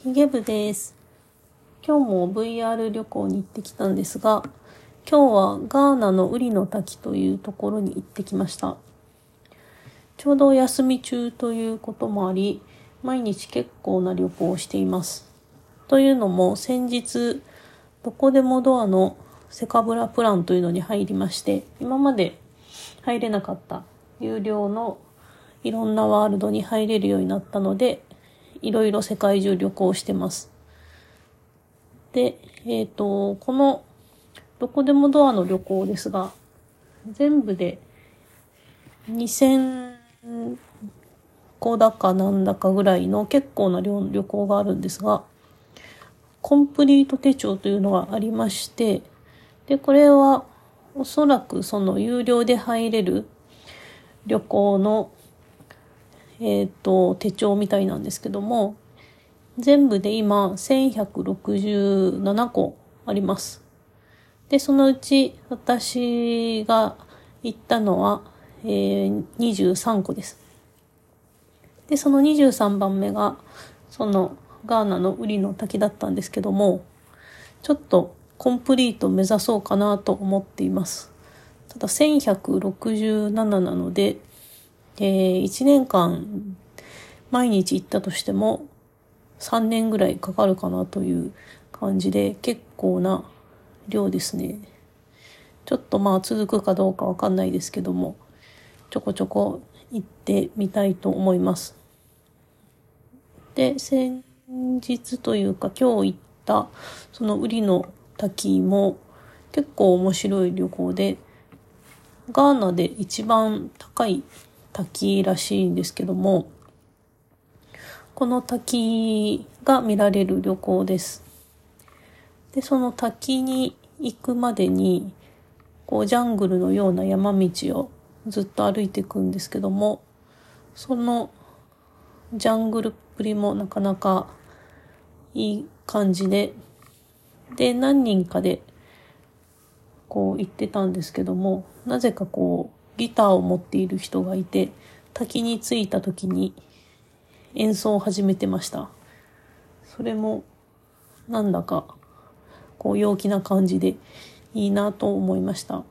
ヒゲ部です。今日も VR 旅行に行ってきたんですが、今日はガーナのウリの滝というところに行ってきました。ちょうど休み中ということもあり、毎日結構な旅行をしています。というのも先日、どこでもドアのセカブラプランというのに入りまして、今まで入れなかった有料のいろんなワールドに入れるようになったので、いろいろ世界中旅行してます。で、えっ、と、このどこでもドアの旅行ですが、全部で2000個だかなんだかぐらいの結構な量の旅行があるんですが、コンプリート手帳というのがありまして、で、これはおそらくその有料で入れる旅行のえっ、と、手帳みたいなんですけども、全部で今1167個あります。で、そのうち私が行ったのは、えー23個です。で、その23番目が、そのガーナのウリの滝だったんですけども、ちょっとコンプリート目指そうかなと思っています。ただ1167なので、えー、1年間毎日行ったとしても3年ぐらいかかるかなという感じで結構な量ですね。ちょっとまあ続くかどうかわかんないですけども、ちょこちょこ行ってみたいと思います。で、先日というか今日行ったそのウリの滝も結構面白い旅行で、ガーナで一番高い滝らしいんですけども、この滝が見られる旅行です。で、その滝に行くまでに、こうジャングルのような山道をずっと歩いていくんですけども、そのジャングルっぷりもなかなかいい感じで、で、何人かでこう行ってたんですけども、なぜかこうギターを持っている人がいて、滝に着いた時に演奏を始めてました。それもなんだかこう陽気な感じでいいなと思いました。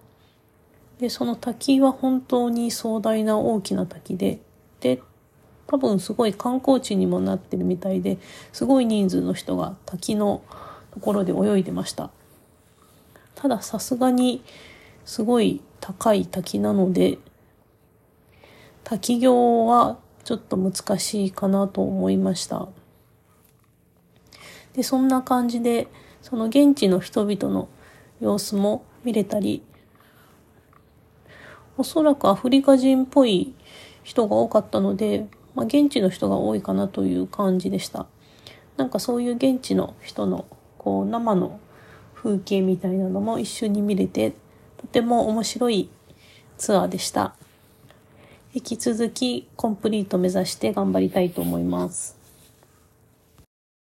で、その滝は本当に壮大な大きな滝で、で、多分すごい観光地にもなってるみたいで、すごい人数の人が滝のところで泳いでました。たださすがにすごい高い滝なので、滝行はちょっと難しいかなと思いました。で、そんな感じで、その現地の人々の様子も見れたり、おそらくアフリカ人っぽい人が多かったので、まあ、現地の人が多いかなという感じでした。なんかそういう現地の人のこう生の風景みたいなのも一緒に見れて、とても面白いツアーでした。引き続きコンプリート目指して頑張りたいと思います。